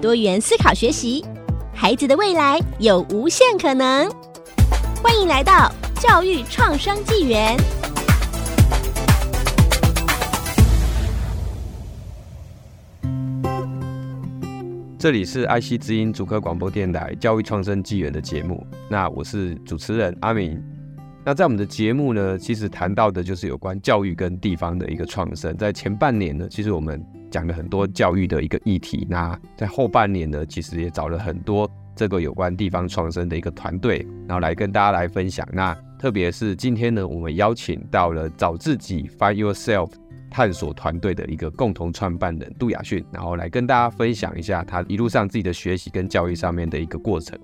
多元思考学习，孩子的未来有无限可能。欢迎来到教育创生纪元。这里是爱惜之音主科广播电台教育创生纪元的节目，那我是主持人阿明。那在我们的节目呢，其实谈到的就是有关教育跟地方的一个创生。在前半年呢，其实我们讲了很多教育的一个议题。那在后半年呢，其实也找了很多这个有关地方创生的一个团队，然后来跟大家来分享。那特别是今天呢，我们邀请到了找自己 Find Yourself 探索团队的一个共同创办人杜雅逊，然后来跟大家分享一下他一路上自己的学习跟教育上面的一个过程。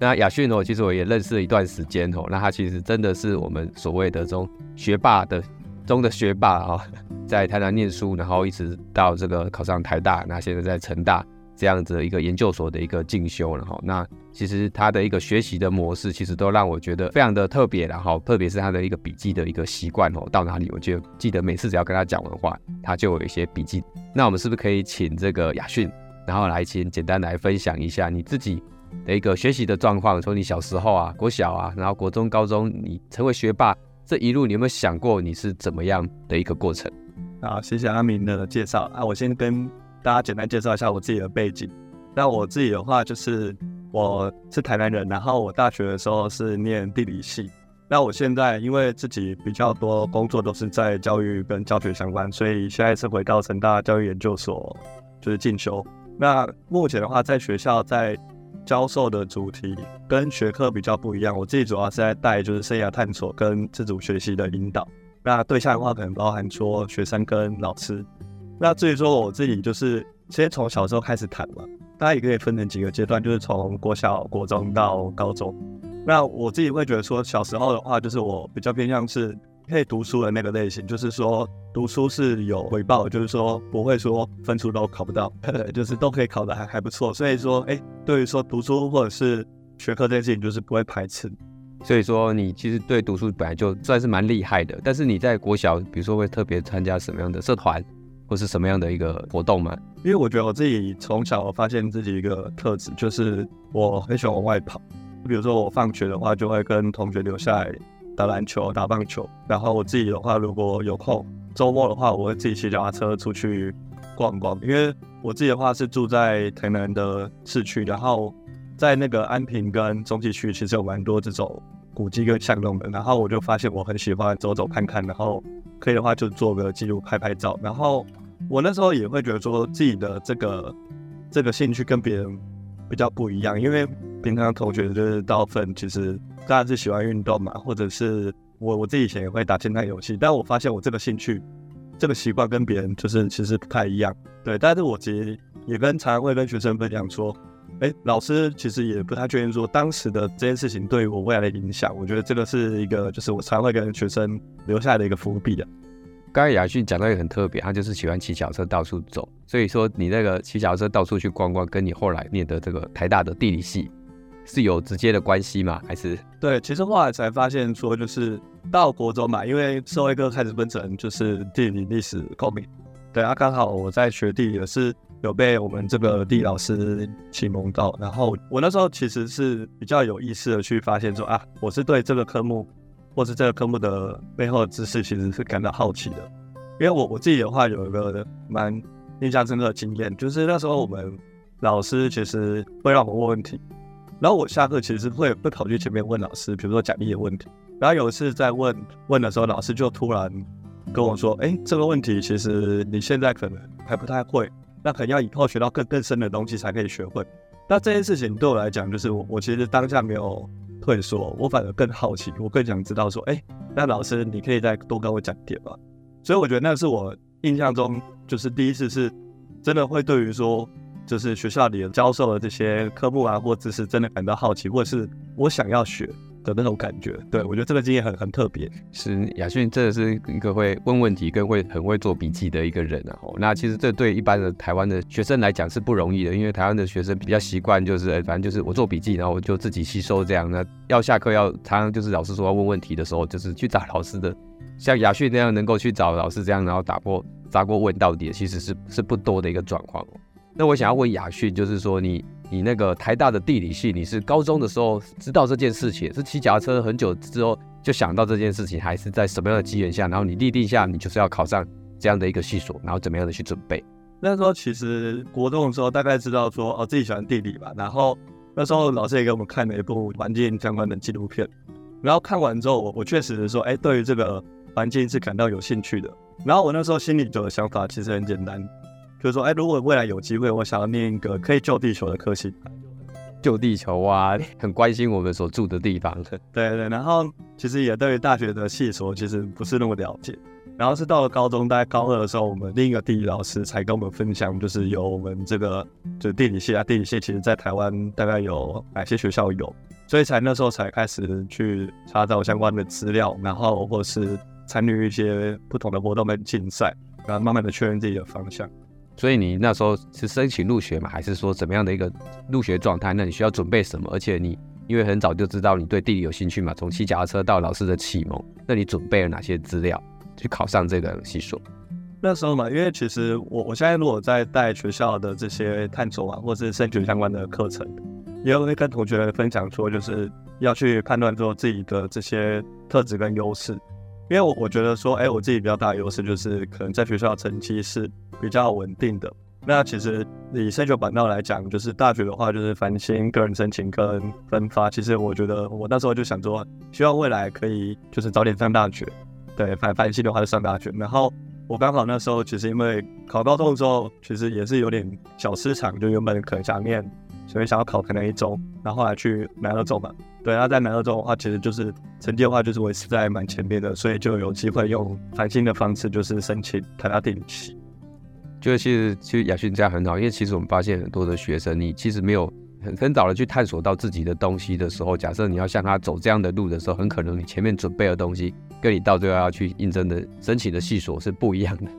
那雅逊哦，其实我也认识了一段时间哦。那他其实真的是我们所谓的这种学霸的中的学霸啊，在台南念书，然后一直到这个考上台大，那现在在成大这样子一个研究所的一个进修了哈。那其实他的一个学习的模式，其实都让我觉得非常的特别，然后特别是他的一个笔记的一个习惯哦。到哪里我就记得每次只要跟他讲完话，他就有一些笔记。那我们是不是可以请这个雅逊，然后来先简单来分享一下你自己的一个学习的状况，从你小时候啊，国小啊，然后国中、高中，你成为学霸这一路，你有没有想过你是怎么样的一个过程？好，谢谢阿明的介绍啊，我先跟大家简单介绍一下我自己的背景。那我自己的话就是我是台南人，然后我大学的时候是念地理系。那我现在因为自己比较多工作都是在教育跟教学相关，所以现在是回到成大教育研究所就是进修。那目前的话，在学校在教授的主题跟学科比较不一样，我自己主要是在带就是生涯探索跟自主学习的引导。那对象的话，可能包含说学生跟老师。那至于说我自己，就是先从小时候开始谈嘛，大家也可以分成几个阶段，就是从国小、国中到高中。那我自己会觉得说，小时候的话，就是我比较偏向是。可以读书的那个类型，就是说读书是有回报，就是说不会说分数都考不到，就是都可以考得还还不错。所以说，哎，对于说读书或者是学科这件事情，就是不会排斥。所以说，你其实对读书本来就算是蛮厉害的。但是你在国小，比如说会特别参加什么样的社团，或是什么样的一个活动吗？因为我觉得我自己从小我发现自己一个特质，就是我很喜欢往外跑。比如说我放学的话，就会跟同学留下来。打篮球、打棒球，然后我自己的话，如果有空，周末的话，我会自己骑脚踏车出去逛逛。因为我自己的话是住在台南的市区，然后在那个安平跟中坜区，其实有蛮多这种古迹跟巷弄的。然后我就发现我很喜欢走走看看，然后可以的话就做个记录、拍拍照。然后我那时候也会觉得说自己的这个这个兴趣跟别人比较不一样，因为平常同学就是大部分其实。当然是喜欢运动嘛，或者是我我自己以前也会打线上游戏，但我发现我这个兴趣、这个习惯跟别人就是其实不太一样。对，但是我其实也跟常常会跟学生分享说，哎，老师其实也不太确定说当时的这件事情对于我未来的影响。我觉得这个是一个就是我常会跟学生留下的一个伏笔的。刚才雅逊讲到也很特别，他就是喜欢骑脚车到处走，所以说你那个骑脚车到处去逛逛，跟你后来念的这个台大的地理系。是有直接的关系吗？还是对？其实后来才发现说，就是到国中嘛，因为社会科开始分成就是地理、历史、公民。对啊，刚好我在学地理也是有被我们这个地理老师启蒙到，然后我那时候其实是比较有意识的去发现说啊，我是对这个科目或是这个科目的背后的知识其实是感到好奇的。因为我我自己的话有一个蛮印象深刻的经验，就是那时候我们老师其实会让我问问题。然后我下课其实会会跑去前面问老师，比如说讲义的问题。然后有一次在问问的时候，老师就突然跟我说：“哎，这个问题其实你现在可能还不太会，那可能要以后学到更更深的东西才可以学会。”那这件事情对我来讲，就是我我其实当下没有退缩，我反而更好奇，我更想知道说：“哎，那老师你可以再多跟我讲一点吗？”所以我觉得那是我印象中就是第一次是真的会对于说。就是学校里教授的这些科目啊或知识，真的感到好奇，或者是我想要学的那种感觉。对，我觉得这个经验很很特别。是亚训真的是一个会问问题跟会很会做笔记的一个人啊。那其实这对一般的台湾的学生来讲是不容易的，因为台湾的学生比较习惯就是，反正就是我做笔记，然后我就自己吸收这样。那要下课要常常就是老师说要问问题的时候，就是去找老师的。像亚训那样能够去找老师这样，然后打破砸锅问到底，其实是是不多的一个状况。那我想要问亚训，就是说你你那个台大的地理系，你是高中的时候知道这件事情，是骑脚车很久之后就想到这件事情，还是在什么样的机缘下，然后你立定下你就是要考上这样的一个系所，然后怎么样的去准备？那时候其实国中的时候大概知道说哦自己喜欢地理吧，然后那时候老师也给我们看了一部环境相关的纪录片，然后看完之后我我确实说，哎，对于这个。环境是感到有兴趣的，然后我那时候心里就有想法，其实很简单，就是说，哎，如果未来有机会，我想要念一个可以救地球的科系，救地球啊，很关心我们所住的地方。对对，然后其实也对于大学的系所其实不是那么了解，然后是到了高中，大概高二的时候，我们另一个地理老师才跟我们分享，就是有我们这个就是地理系啊，地理系其实在台湾大概有哪些学校有，所以才那时候才开始去查找相关的资料，然后或是。参与一些不同的活动跟竞赛，然后慢慢的确认自己的方向。所以你那时候是申请入学嘛，还是说怎么样的一个入学状态？那你需要准备什么？而且你因为很早就知道你对地理有兴趣嘛，从骑脚踏车到老师的启蒙，那你准备了哪些资料去考上这个系所？那时候嘛，因为其实我我现在如果在带学校的这些探索啊，或是升学相关的课程，也会跟同学分享说，就是要去判断做自己的这些特质跟优势。因为我我觉得说，哎，我自己比较大的优势就是可能在学校成绩是比较稳定的。那其实以升学管道来讲，就是大学的话就是繁星、个人申请跟分发。其实我觉得我那时候就想说，希望未来可以就是早点上大学。对，繁繁星的话就上大学。然后我刚好那时候其实因为考高中的时候，其实也是有点小失常，就原本可能想念。所以想要考可能一中，然后来去南二中嘛。对，那在南二中的话，其实就是成绩的话就是维持在蛮前面的，所以就有机会用繁星的方式，就是申请台大地理系。就是其实其实亚训这样很好，因为其实我们发现很多的学生，你其实没有很很早的去探索到自己的东西的时候，假设你要向他走这样的路的时候，很可能你前面准备的东西，跟你到最后要去应征的申请的系所是不一样的。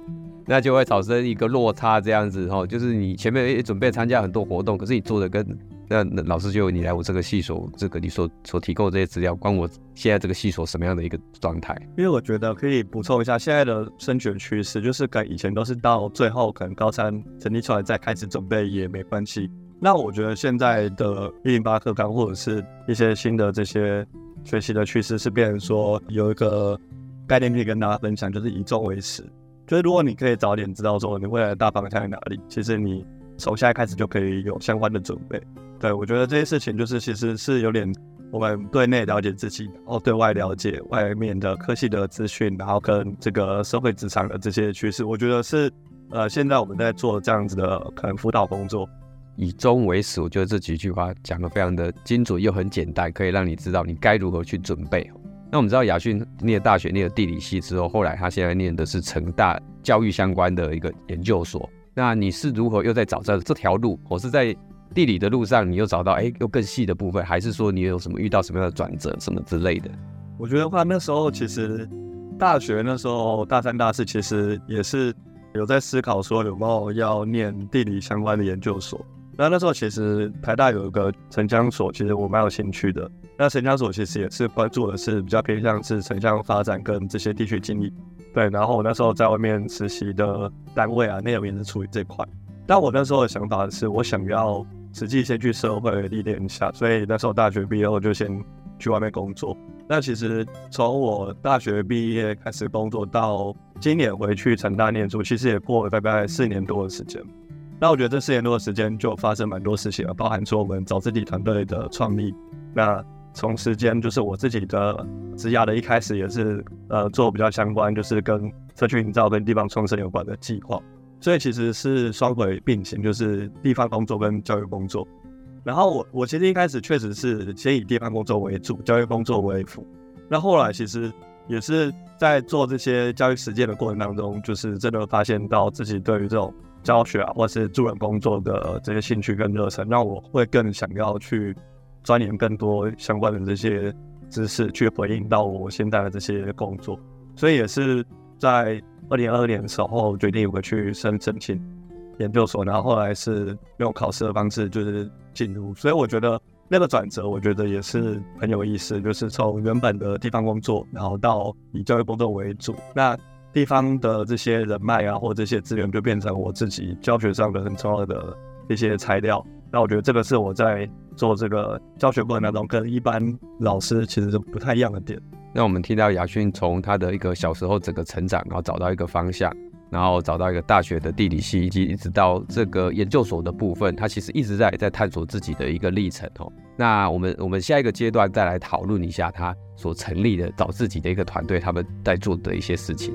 那就会产生一个落差，这样子哈，就是你前面也准备参加很多活动，可是你做的跟那那老师就你来我这个系所，这个你所所提供的这些资料，关我现在这个系所什么样的一个状态？因为我觉得可以补充一下，现在的升学趋势就是跟以前都是到最后可能高三成绩出来再开始准备也没关系。那我觉得现在的一零八课纲或者是一些新的这些学习的趋势是变成说有一个概念可以跟大家分享，就是以终为始。就是如果你可以早点知道说你未来的大方向在哪里，其实你从现在开始就可以有相关的准备。对，我觉得这些事情就是其实是有点我们对内了解自己，然后对外了解外面的科系的资讯，然后跟这个社会职场的这些趋势，我觉得是呃现在我们在做这样子的可能辅导工作。以终为始，我觉得这几句话讲得非常的精准又很简单，可以让你知道你该如何去准备。那我们知道亚训念大学念了地理系之后，后来他现在念的是成大教育相关的一个研究所。那你是如何又在找这这条路？我是在地理的路上，你又找到哎又更细的部分，还是说你有什么遇到什么样的转折什么之类的？我觉得话那时候其实大学那时候大三大四其实也是有在思考说有没有要念地理相关的研究所。那那时候其实台大有一个城乡所，其实我蛮有兴趣的。那城乡所其实也是关注的是比较偏向是城乡发展跟这些地区经营。对，然后我那时候在外面实习的单位啊，内容也是处于这块。但我那时候的想法是我想要实际先去社会历练一下，所以那时候大学毕业后就先去外面工作。那其实从我大学毕业开始工作到今年回去成大念书，其实也过了大概四年多的时间。那我觉得这四年多的时间就发生蛮多事情了，包含说我们找自己团队的创立。那从时间就是我自己的职涯的一开始也是呃做比较相关，就是跟社区营造跟地方创生有关的计划，所以其实是双轨并行，就是地方工作跟教育工作。然后我我其实一开始确实是先以地方工作为主，教育工作为辅。那后来其实也是在做这些教育实践的过程当中，就是真的发现到自己对于这种。教学啊，或是助人工作的这些兴趣跟热忱，让我会更想要去钻研更多相关的这些知识，去回应到我现在的这些工作。所以也是在二零二二年的时候决定回去申申请研究所，然后后来是用考试的方式就是进入。所以我觉得那个转折，我觉得也是很有意思，就是从原本的地方工作，然后到以教育工作为主，那。地方的这些人脉啊，或这些资源，就变成我自己教学上的很重要的一些材料。那我觉得这个是我在做这个教学过程当中，跟一般老师其实是不太一样的点。那我们听到雅训从他的一个小时候整个成长，然后找到一个方向，然后找到一个大学的地理系，以及一直到这个研究所的部分，他其实一直在在探索自己的一个历程哦。那我们我们下一个阶段再来讨论一下他所成立的找自己的一个团队，他们在做的一些事情。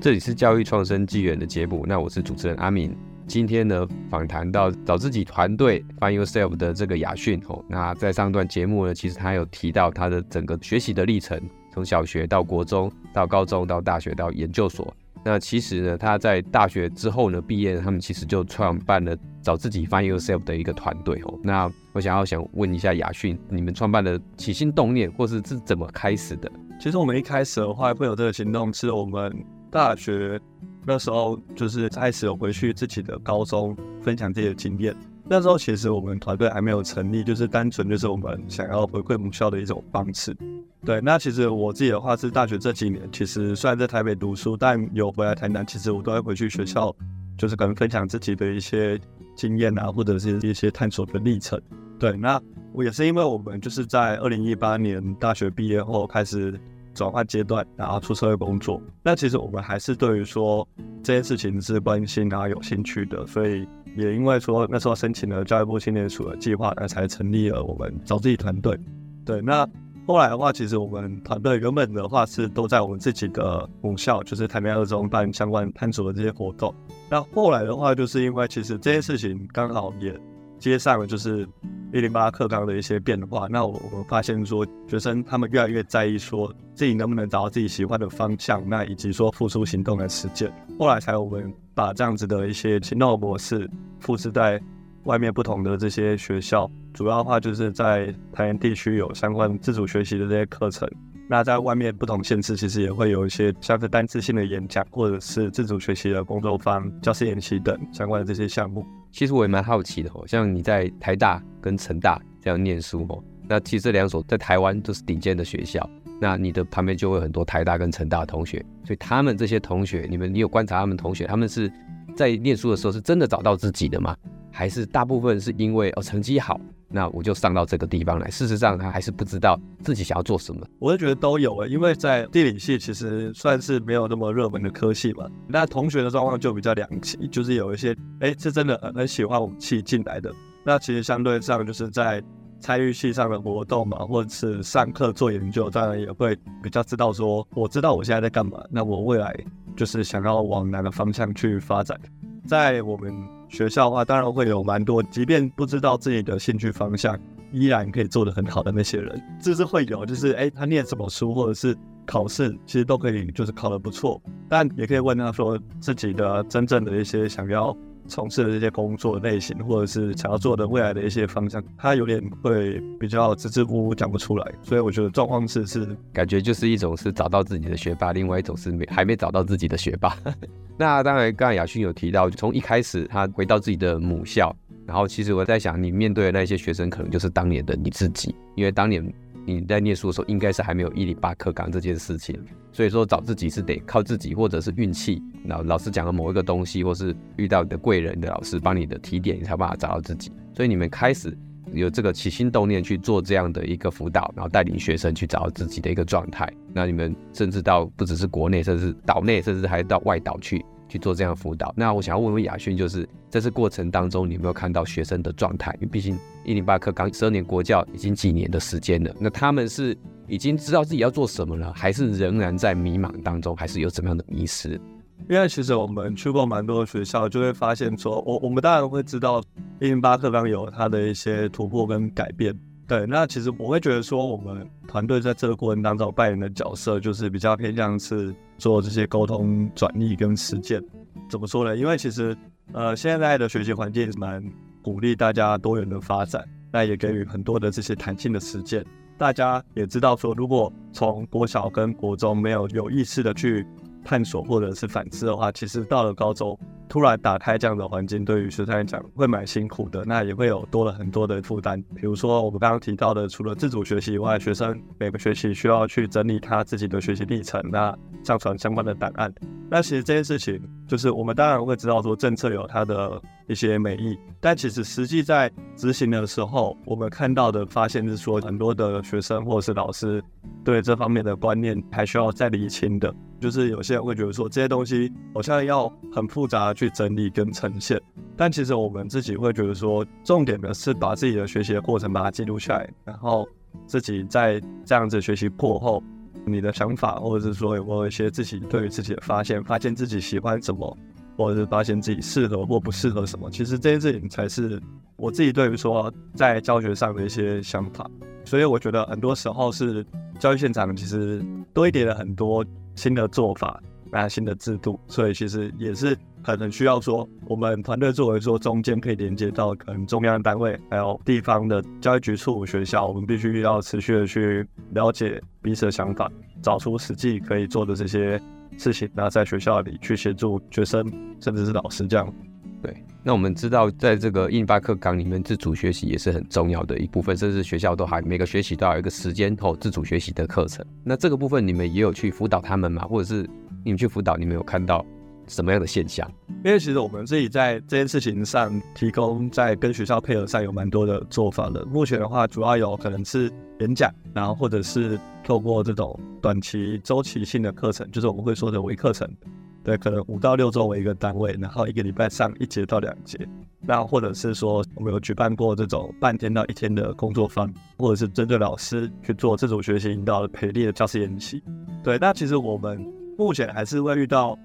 这里是教育创生纪元的节目，那我是主持人阿敏。今天呢，访谈到找自己团队 Find Yourself 的这个雅训哦。那在上段节目呢，其实他有提到他的整个学习的历程，从小学到国中，到高中，到大学，到研究所。那其实呢，他在大学之后呢，毕业，他们其实就创办了找自己 Find Yourself 的一个团队哦。那我想要想问一下雅训，你们创办的起心动念，或是是怎么开始的？其实我们一开始的话会有这个行动，是我们大学那时候就是开始有回去自己的高中分享自己的经验。那时候其实我们团队还没有成立，就是单纯就是我们想要回馈母校的一种方式。对，那其实我自己的话是大学这几年，其实虽然在台北读书，但有回来台南，其实我都会回去学校，就是可能分享自己的一些经验啊，或者是一些探索的历程。对，那我也是因为我们就是在二零一八年大学毕业后开始转换阶段，然后出社会工作。那其实我们还是对于说这件事情是关心啊、有兴趣的，所以也因为说那时候申请了教育部青年署的计划，那才成立了我们找自己团队。对，那。后来的话，其实我们团队原本的话是都在我们自己的母校，就是台南二中办相关探索的这些活动。那后来的话，就是因为其实这件事情刚好也接上了，就是一零八课纲的一些变化。那我我发现说，学生他们越来越在意说自己能不能找到自己喜欢的方向，那以及说付出行动来实践。后来才我们把这样子的一些行动模式复制在。外面不同的这些学校，主要的话就是在台南地区有相关自主学习的这些课程。那在外面不同县市，其实也会有一些像是单次性的演讲，或者是自主学习的工作坊、教师研习等相关的这些项目。其实我也蛮好奇的哦，像你在台大跟成大这样念书哦，那其实这两所在台湾都是顶尖的学校，那你的旁边就会很多台大跟成大的同学，所以他们这些同学，你们你有观察他们同学，他们是在念书的时候是真的找到自己的吗？还是大部分是因为哦成绩好，那我就上到这个地方来。事实上，他还是不知道自己想要做什么。我就觉得都有诶，因为在地理系其实算是没有那么热门的科系嘛。那同学的状况就比较两极，就是有一些哎是真的很喜欢武器进来的。那其实相对上就是在参与系上的活动嘛，或者是上课做研究，当然也会比较知道说，我知道我现在在干嘛，那我未来就是想要往哪个方向去发展。在我们。学校的话，当然会有蛮多，即便不知道自己的兴趣方向，依然可以做得很好的那些人，就是会有，就是哎，他念什么书，或者是考试，其实都可以，就是考得不错。但也可以问他说，自己的真正的一些想要从事的这些工作类型，或者是想要做的未来的一些方向，他有点会比较支支吾吾讲不出来。所以我觉得状况是是，感觉就是一种是找到自己的学霸，另外一种是没还没找到自己的学霸。那当然，刚才雅训有提到，从一开始他回到自己的母校，然后其实我在想，你面对的那些学生，可能就是当年的你自己，因为当年你在念书的时候，应该是还没有一零八课纲这件事情，所以说找自己是得靠自己，或者是运气，老老师讲的某一个东西，或是遇到你的贵人的老师帮你的提点，你才有办法找到自己。所以你们开始有这个起心动念去做这样的一个辅导，然后带领学生去找到自己的一个状态。那你们甚至到不只是国内，甚至岛内，甚至还到外岛去。去做这样的辅导。那我想要问问雅轩，就是在这过程当中，你有没有看到学生的状态？因为毕竟一零八课刚十二年国教已经几年的时间了，那他们是已经知道自己要做什么了，还是仍然在迷茫当中，还是有怎么样的迷失？因为其实我们去过蛮多的学校，就会发现说，我我们当然会知道一零八课纲有它的一些突破跟改变，对，那其实我会觉得说，我们团队在这个过程当中扮演的角色，就是比较偏向是做这些沟通转译跟实践。怎么说呢？因为其实呃，现在的学习环境蛮鼓励大家多元的发展，那也给予很多的这些弹性的实践。大家也知道说，如果从国小跟国中没有有意识的去探索或者是反思的话，其实到了高中突然打开这样的环境，对于学生来讲会蛮辛苦的，那也会有多了很多的负担。比如说我们刚刚提到的，除了自主学习以外，学生每个学期需要去整理他自己的学习历程，那上传相关的档案。那其实这件事情，就是我们当然会知道说政策有它的一些美意，但其实实际在执行的时候，我们看到的发现是说，很多的学生或者是老师对这方面的观念还需要再厘清的。就是有些人会觉得说，这些东西好像要很复杂去整理跟呈现，但其实我们自己会觉得说，重点的是把自己的学习的过程把它记录下来，然后自己在这样子学习过后。你的想法，或者是说有没有一些自己对于自己的发现，发现自己喜欢什么，或者是发现自己适合或不适合什么，其实这件事情才是我自己对于说在教学上的一些想法。所以我觉得很多时候是教育现场其实多一点了很多新的做法，啊，新的制度，所以其实也是可能需要说我们团队作为说中间可以连接到可能中央单位，还有地方的教育局处学校，我们必须要持续的去了解彼此的想法，找出实际可以做的这些事情，然后在学校里去协助学生，甚至是老师这样。对，那我们知道，在这个108课纲里面，自主学习也是很重要的一部分，甚至学校都还每个学期都要有一个时间后自主学习的课程。那这个部分你们也有去辅导他们吗？或者是你去辅导，你们有看到什么样的现象？因为其实我们自己在这件事情上提供，在跟学校配合上有蛮多的做法的。目前的话，主要有可能是演讲，然后或者是透过这种短期周期性的课程，就是我们会说的微课程。对，可能五到六周为一个单位，然后一个礼拜上一节到两节。那或者是说，我们有举办过这种半天到一天的工作坊，或者是针对老师去做自主学习引导的培力的教师研习。对，那其实我们目前还是会遇到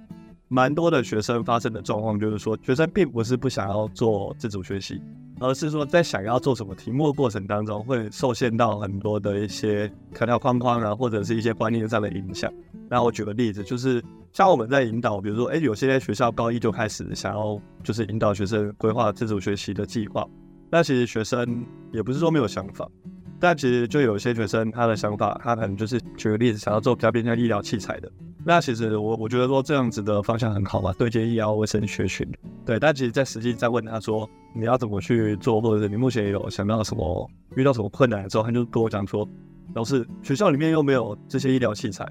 蛮多的学生发生的状况，就是说，学生并不是不想要做自主学习，而是说在想要做什么题目的过程当中，会受限到很多的一些条条框框啊，或者是一些观念上的影响。那我举个例子，就是。像我们在引导，比如说，哎，有些学校高一就开始想要就是引导学生规划自主学习的计划。那其实学生也不是说没有想法，但其实就有些学生他的想法，他可能就是举个例子，想要做比较偏向医疗器材的。那其实我我觉得说这样子的方向很好嘛，对接医疗卫生学群。对，但其实在实际在问他说你要怎么去做，或者是你目前有想到什么遇到什么困难的时候，他就跟我讲说，老师，学校里面又没有这些医疗器材。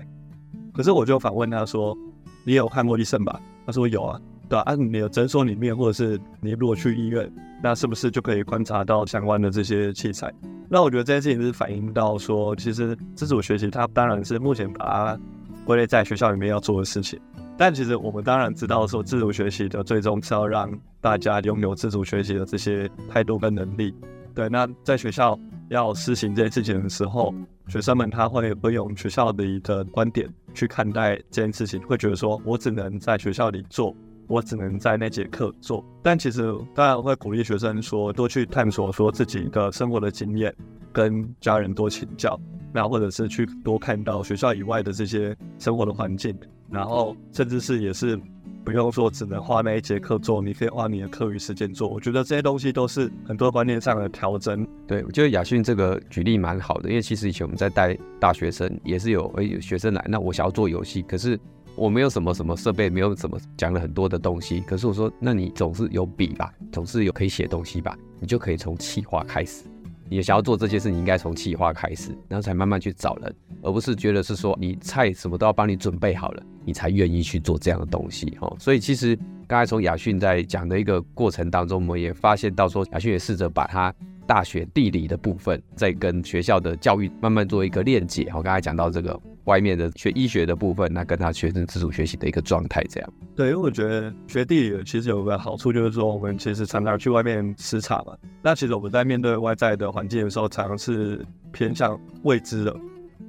可是我就反问他说。你有看过医生吧？他说有啊，对啊，啊你的诊所里面，或者是你如果去医院，那是不是就可以观察到相关的这些器材？那我觉得这件事情是反映到说，其实自主学习它当然是目前把它归类在学校里面要做的事情，但其实我们当然知道说，自主学习的最终是要让大家拥有自主学习的这些态度跟能力。对，那在学校要实行这件事情的时候，学生们他会不用学校里的观点去看待这件事情，会觉得说我只能在学校里做，我只能在那节课做。但其实当然会鼓励学生说多去探索说自己的生活的经验，跟家人多请教，那或者是去多看到学校以外的这些生活的环境，然后甚至是也是。不用说，只能花那一节课做，你可以花你的课余时间做。我觉得这些东西都是很多观念上的调整。对，我觉得雅训这个举例蛮好的，因为其实以前我们在带大学生，也是有诶有学生来，那我想要做游戏，可是我没有什么什么设备，没有什么讲了很多的东西。可是我说，那你总是有笔吧，总是有可以写东西吧，你就可以从企划开始。你想要做这些事，你应该从企划开始，然后才慢慢去找人，而不是觉得是说你菜什么都要帮你准备好了，你才愿意去做这样的东西哦。所以其实刚才从雅训在讲的一个过程当中，我们也发现到说，雅训也试着把它。大学地理的部分，再跟学校的教育慢慢做一个链接。我刚才讲到这个外面的学医学的部分，那跟他学生自主学习的一个状态，这样。对，因为我觉得学地理其实有个好处，就是说我们其实常常去外面视察嘛。那其实我们在面对外在的环境的时候，常常是偏向未知的，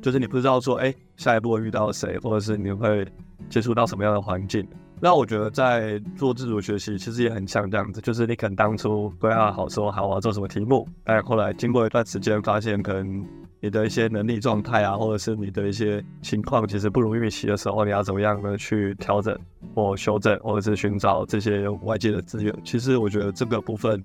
就是你不知道说，哎，下一步会遇到谁，或者是你会接触到什么样的环境。那我觉得在做自主学习，其实也很像这样子，就是你可能当初规划好说好我要做什么题目，但后来经过一段时间，发现可能你的一些能力状态啊，或者是你的一些情况，其实不如预期的时候，你要怎么样呢？去调整或修正，或者是寻找这些外界的资源。其实我觉得这个部分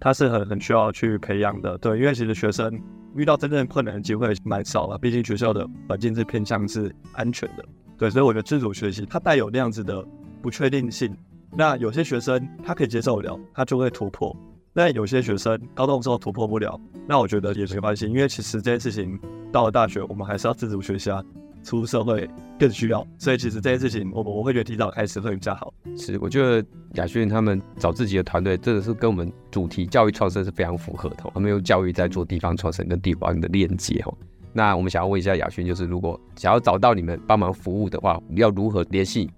它是很很需要去培养的，对，因为其实学生遇到真正困难的机会蛮少了，毕竟学校的环境是偏向是安全的，对，所以我觉得自主学习它带有那样子的。不确定性，那有些学生他可以接受了，他就会突破；那有些学生高中之后突破不了，那我觉得也没关系，因为其实这件事情到了大学，我们还是要自主学习啊，出社会更需要。所以其实这件事情，我我会觉得提早开始会比较好。是，我觉得亚轩他们找自己的团队，真的是跟我们主题教育创生是非常符合的。他们用教育在做地方创生跟地方的链接。那我们想要问一下亚轩，就是如果想要找到你们帮忙服务的话，要如何联系？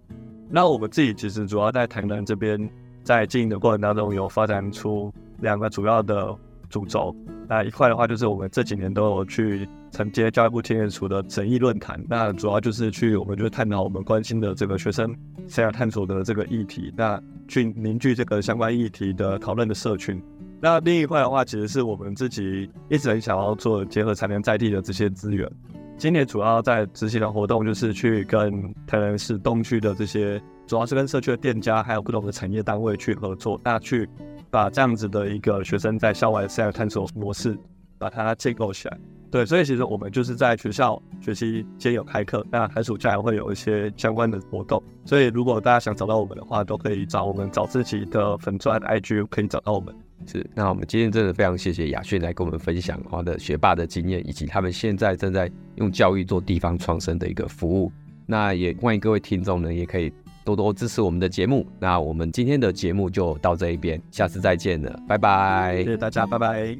那我们自己其实主要在台南这边，在经营的过程当中，有发展出两个主要的主轴。那一块的话，就是我们这几年都有去承接教育部青年署的审议论坛，那主要就是去我们就探讨我们关心的这个学生生涯探索的这个议题，那去凝聚这个相关议题的讨论的社群。那另一块的话，其实是我们自己一直很想要做结合台南在地的这些资源。今年主要在执行的活动就是去跟台南市东区的这些，主要是跟社区的店家还有不同的产业单位去合作，那去把这样子的一个学生在校外生涯探索模式，把它建构起来。对，所以其实我们就是在学校学习间有开课，那寒暑假也会有一些相关的活动。所以如果大家想找到我们的话，都可以找我们找自己的粉钻 IG 可以找到我们。是，那我们今天真的非常谢谢亚轩来跟我们分享他的学霸的经验，以及他们现在正在用教育做地方创生的一个服务。那也欢迎各位听众呢，也可以多多支持我们的节目。那我们今天的节目就到这一边，下次再见了，拜拜！谢谢大家，拜拜。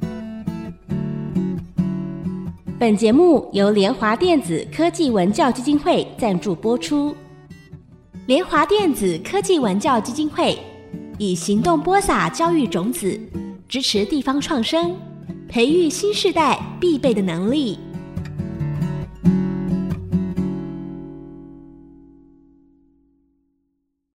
本节目由联华电子科技文教基金会赞助播出。联华电子科技文教基金会。以行动播撒教育种子，支持地方创生，培育新时代必备的能力。